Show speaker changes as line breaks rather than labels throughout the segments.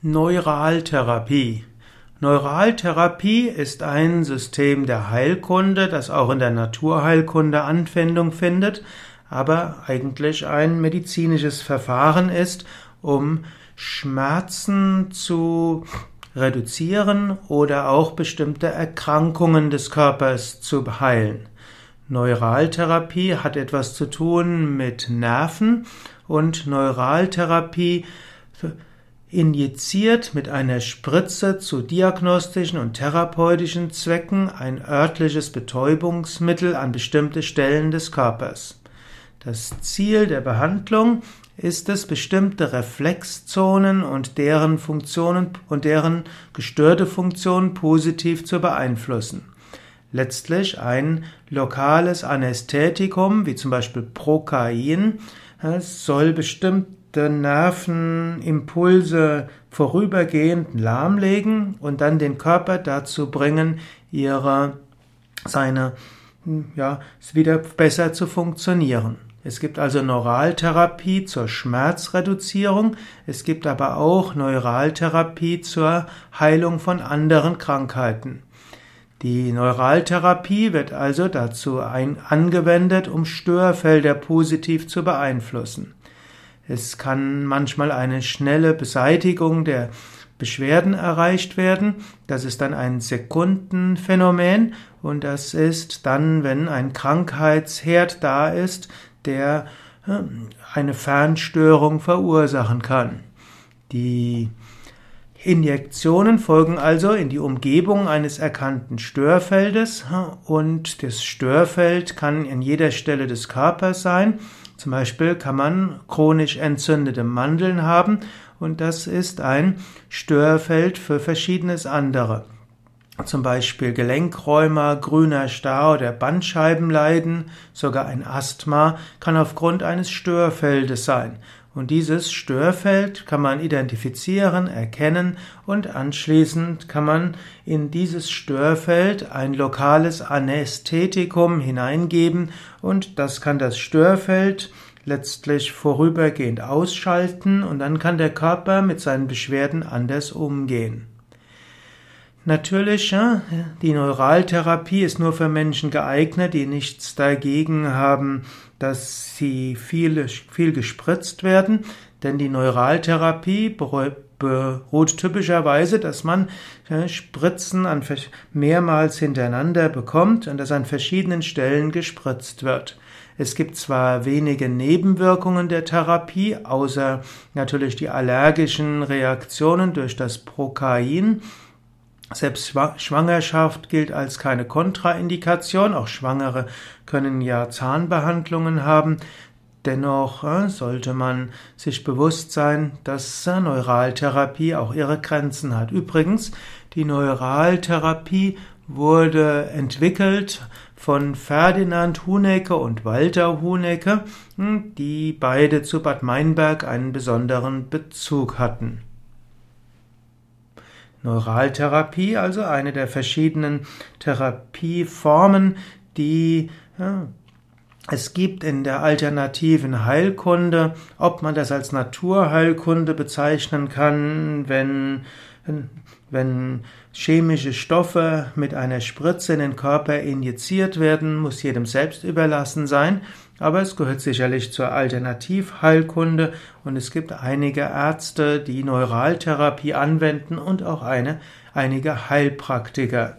Neuraltherapie. Neuraltherapie ist ein System der Heilkunde, das auch in der Naturheilkunde Anwendung findet, aber eigentlich ein medizinisches Verfahren ist, um Schmerzen zu reduzieren oder auch bestimmte Erkrankungen des Körpers zu heilen. Neuraltherapie hat etwas zu tun mit Nerven und Neuraltherapie injiziert mit einer Spritze zu diagnostischen und therapeutischen Zwecken ein örtliches Betäubungsmittel an bestimmte Stellen des Körpers. Das Ziel der Behandlung ist es, bestimmte Reflexzonen und deren Funktionen und deren gestörte Funktionen positiv zu beeinflussen. Letztlich ein lokales Anästhetikum, wie zum Beispiel Prokain, soll bestimmt Nervenimpulse vorübergehend lahmlegen und dann den Körper dazu bringen, ihre, seine, ja, wieder besser zu funktionieren. Es gibt also Neuraltherapie zur Schmerzreduzierung, es gibt aber auch Neuraltherapie zur Heilung von anderen Krankheiten. Die Neuraltherapie wird also dazu ein, angewendet, um Störfelder positiv zu beeinflussen. Es kann manchmal eine schnelle Beseitigung der Beschwerden erreicht werden. Das ist dann ein Sekundenphänomen und das ist dann, wenn ein Krankheitsherd da ist, der äh, eine Fernstörung verursachen kann. Die Injektionen folgen also in die Umgebung eines erkannten Störfeldes äh, und das Störfeld kann an jeder Stelle des Körpers sein zum Beispiel kann man chronisch entzündete Mandeln haben und das ist ein Störfeld für verschiedenes andere. Zum Beispiel Gelenkräumer, grüner Star oder Bandscheibenleiden, sogar ein Asthma kann aufgrund eines Störfeldes sein. Und dieses Störfeld kann man identifizieren, erkennen und anschließend kann man in dieses Störfeld ein lokales Anästhetikum hineingeben und das kann das Störfeld letztlich vorübergehend ausschalten und dann kann der Körper mit seinen Beschwerden anders umgehen. Natürlich, die Neuraltherapie ist nur für Menschen geeignet, die nichts dagegen haben, dass sie viel, viel gespritzt werden, denn die Neuraltherapie beruht typischerweise, dass man Spritzen an mehrmals hintereinander bekommt und dass an verschiedenen Stellen gespritzt wird. Es gibt zwar wenige Nebenwirkungen der Therapie, außer natürlich die allergischen Reaktionen durch das Prokain, selbst Schwangerschaft gilt als keine Kontraindikation. Auch Schwangere können ja Zahnbehandlungen haben. Dennoch äh, sollte man sich bewusst sein, dass äh, Neuraltherapie auch ihre Grenzen hat. Übrigens, die Neuraltherapie wurde entwickelt von Ferdinand Hunecke und Walter Hunecke, hm, die beide zu Bad Meinberg einen besonderen Bezug hatten. Neuraltherapie, also eine der verschiedenen Therapieformen, die ja, es gibt in der alternativen Heilkunde, ob man das als Naturheilkunde bezeichnen kann, wenn, wenn chemische Stoffe mit einer Spritze in den Körper injiziert werden, muss jedem selbst überlassen sein. Aber es gehört sicherlich zur Alternativheilkunde und es gibt einige Ärzte, die Neuraltherapie anwenden und auch eine, einige Heilpraktiker.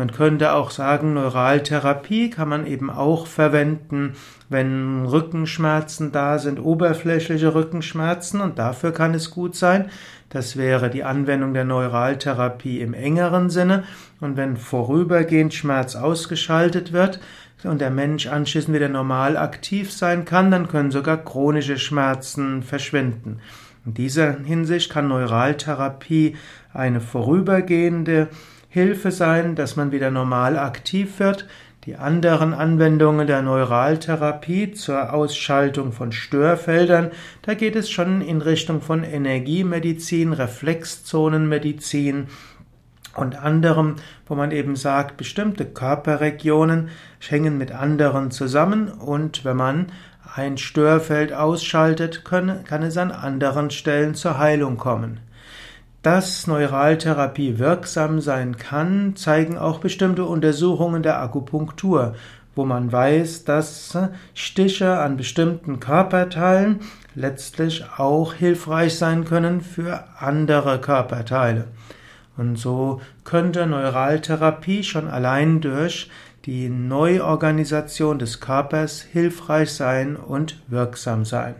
Man könnte auch sagen, Neuraltherapie kann man eben auch verwenden, wenn Rückenschmerzen da sind, oberflächliche Rückenschmerzen und dafür kann es gut sein. Das wäre die Anwendung der Neuraltherapie im engeren Sinne und wenn vorübergehend Schmerz ausgeschaltet wird, und der Mensch anschließend wieder normal aktiv sein kann, dann können sogar chronische Schmerzen verschwinden. In dieser Hinsicht kann Neuraltherapie eine vorübergehende Hilfe sein, dass man wieder normal aktiv wird. Die anderen Anwendungen der Neuraltherapie zur Ausschaltung von Störfeldern, da geht es schon in Richtung von Energiemedizin, Reflexzonenmedizin und anderem, wo man eben sagt, bestimmte Körperregionen hängen mit anderen zusammen und wenn man ein Störfeld ausschaltet, kann, es an anderen Stellen zur Heilung kommen. Dass Neuraltherapie wirksam sein kann, zeigen auch bestimmte Untersuchungen der Akupunktur, wo man weiß, dass Stiche an bestimmten Körperteilen letztlich auch hilfreich sein können für andere Körperteile. Und so könnte Neuraltherapie schon allein durch die Neuorganisation des Körpers hilfreich sein und wirksam sein.